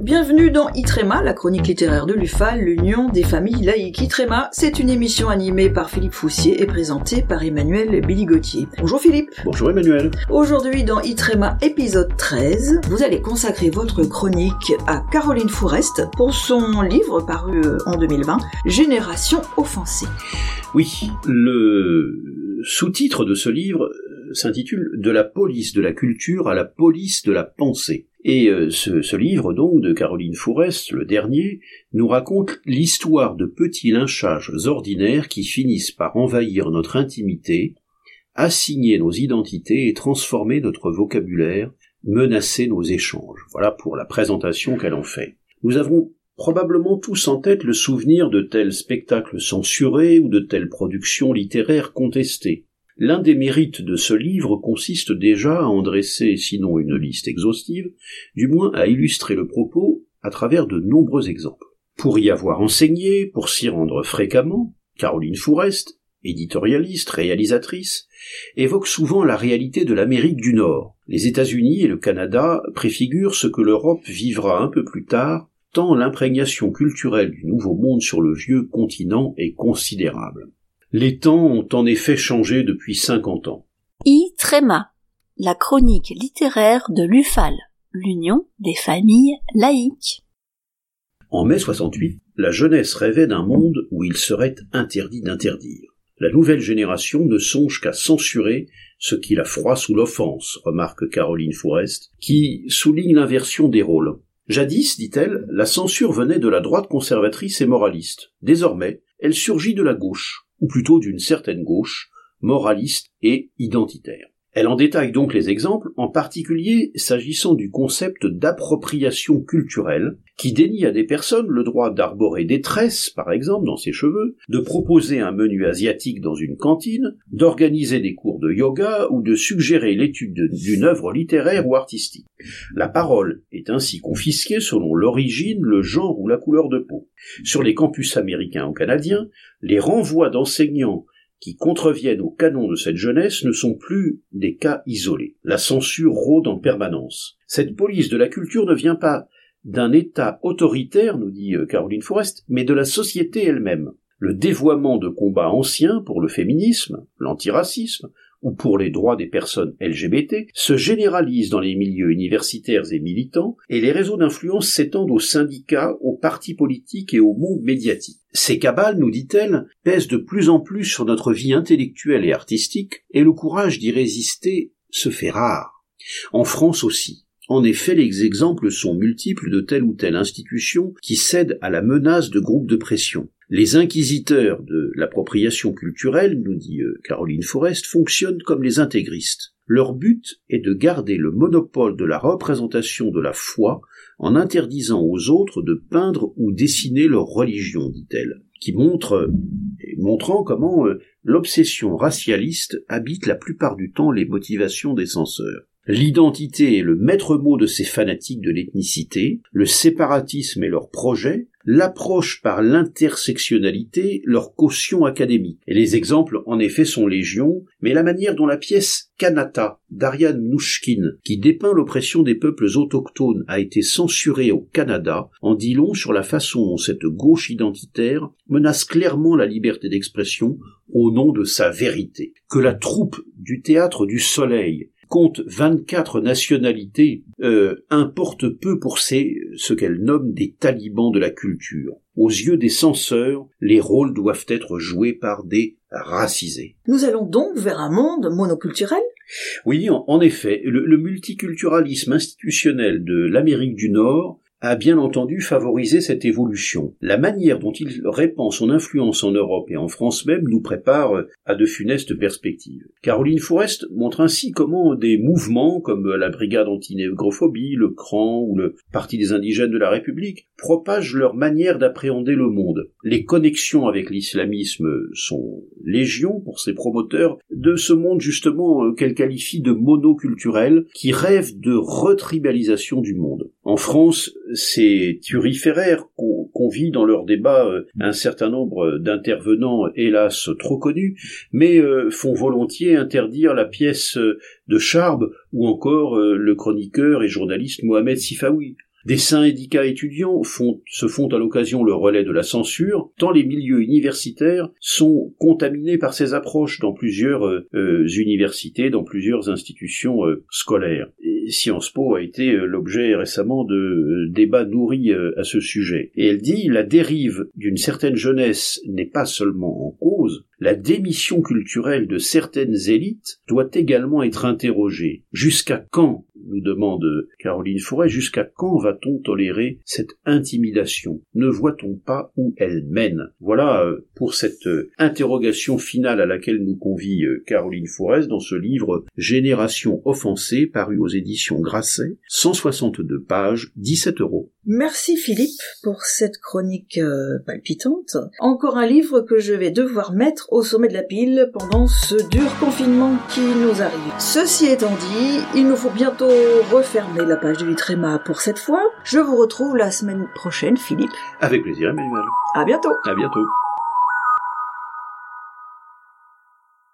Bienvenue dans Itrema, la chronique littéraire de l'UFAL, l'Union des familles laïques. Itrema, c'est une émission animée par Philippe Foussier et présentée par Emmanuel Billy-Gauthier. Bonjour Philippe. Bonjour Emmanuel. Aujourd'hui dans Itrema épisode 13, vous allez consacrer votre chronique à Caroline Fourest pour son livre paru euh, en 2020, Génération offensée. Oui, le sous-titre de ce livre s'intitule De la police de la culture à la police de la pensée. Et euh, ce, livre, donc, de Caroline Fourest, le dernier, nous raconte l'histoire de petits lynchages ordinaires qui finissent par envahir notre intimité, assigner nos identités et transformer notre vocabulaire, menacer nos échanges. Voilà pour la présentation qu'elle en fait. Nous avons probablement tous en tête le souvenir de tels spectacles censurés ou de telles productions littéraires contestées. L'un des mérites de ce livre consiste déjà à en dresser, sinon une liste exhaustive, du moins à illustrer le propos à travers de nombreux exemples. Pour y avoir enseigné, pour s'y rendre fréquemment, Caroline Fourest, éditorialiste, réalisatrice, évoque souvent la réalité de l'Amérique du Nord. Les États-Unis et le Canada préfigurent ce que l'Europe vivra un peu plus tard, tant l'imprégnation culturelle du Nouveau Monde sur le vieux continent est considérable. Les temps ont en effet changé depuis cinquante ans. I. Tréma, la chronique littéraire de l'UFAL, l'Union des familles laïques. En mai 68, la jeunesse rêvait d'un monde où il serait interdit d'interdire. La nouvelle génération ne songe qu'à censurer ce qui la froid sous l'offense, remarque Caroline Fourest, qui souligne l'inversion des rôles. Jadis, dit-elle, la censure venait de la droite conservatrice et moraliste. Désormais, elle surgit de la gauche ou plutôt d'une certaine gauche, moraliste et identitaire. Elle en détaille donc les exemples, en particulier s'agissant du concept d'appropriation culturelle, qui dénie à des personnes le droit d'arborer des tresses, par exemple, dans ses cheveux, de proposer un menu asiatique dans une cantine, d'organiser des cours de yoga ou de suggérer l'étude d'une œuvre littéraire ou artistique. La parole est ainsi confisquée selon l'origine, le genre ou la couleur de peau. Sur les campus américains ou canadiens, les renvois d'enseignants qui contreviennent au canon de cette jeunesse ne sont plus des cas isolés. La censure rôde en permanence. Cette police de la culture ne vient pas d'un État autoritaire, nous dit euh, Caroline Forest, mais de la société elle-même. Le dévoiement de combats anciens pour le féminisme, l'antiracisme, ou pour les droits des personnes LGBT se généralise dans les milieux universitaires et militants, et les réseaux d'influence s'étendent aux syndicats, aux partis politiques et au monde médiatique. Ces cabales, nous dit-elle, pèsent de plus en plus sur notre vie intellectuelle et artistique, et le courage d'y résister se fait rare. En France aussi. En effet, les exemples sont multiples de telle ou telle institution qui cède à la menace de groupes de pression. Les inquisiteurs de l'appropriation culturelle, nous dit euh, Caroline Forest, fonctionnent comme les intégristes. Leur but est de garder le monopole de la représentation de la foi en interdisant aux autres de peindre ou dessiner leur religion, dit-elle, qui montre, montrant comment euh, l'obsession racialiste habite la plupart du temps les motivations des censeurs. L'identité est le maître mot de ces fanatiques de l'ethnicité, le séparatisme est leur projet, l'approche par l'intersectionnalité leur caution académique. Et les exemples, en effet, sont légion, mais la manière dont la pièce Kanata d'Ariane Mnouchkine, qui dépeint l'oppression des peuples autochtones, a été censurée au Canada, en dit long sur la façon dont cette gauche identitaire menace clairement la liberté d'expression au nom de sa vérité. Que la troupe du théâtre du soleil compte 24 nationalités, euh, importe peu pour ces, ce qu'elle nomme des talibans de la culture. Aux yeux des censeurs, les rôles doivent être joués par des racisés. Nous allons donc vers un monde monoculturel? Oui, en effet, le multiculturalisme institutionnel de l'Amérique du Nord a bien entendu favorisé cette évolution. La manière dont il répand son influence en Europe et en France même nous prépare à de funestes perspectives. Caroline Forest montre ainsi comment des mouvements comme la Brigade anti-négrophobie, le CRAN ou le Parti des indigènes de la République propagent leur manière d'appréhender le monde. Les connexions avec l'islamisme sont légion pour ces promoteurs de ce monde justement qu'elle qualifie de monoculturel qui rêve de retribalisation du monde. En France, ces turiféraires qu'on vit dans leurs débats euh, un certain nombre d'intervenants, hélas trop connus, mais euh, font volontiers interdire la pièce de Charbe ou encore le chroniqueur et journaliste Mohamed Sifaoui. Des syndicats étudiants font, se font à l'occasion le relais de la censure, tant les milieux universitaires sont contaminés par ces approches dans plusieurs euh, euh, universités, dans plusieurs institutions euh, scolaires. Sciences Po a été l'objet récemment de débats nourris à ce sujet. Et elle dit la dérive d'une certaine jeunesse n'est pas seulement en cause, la démission culturelle de certaines élites doit également être interrogée. Jusqu'à quand nous demande Caroline Forêt, jusqu'à quand va-t-on tolérer cette intimidation? Ne voit-on pas où elle mène? Voilà euh, pour cette euh, interrogation finale à laquelle nous convie euh, Caroline Forest dans ce livre Génération offensée paru aux éditions Grasset, 162 pages, 17 euros. Merci Philippe pour cette chronique palpitante. Encore un livre que je vais devoir mettre au sommet de la pile pendant ce dur confinement qui nous arrive. Ceci étant dit, il nous faut bientôt refermer la page de Vitrema pour cette fois. Je vous retrouve la semaine prochaine, Philippe. Avec plaisir, Emmanuel. À bientôt. À bientôt.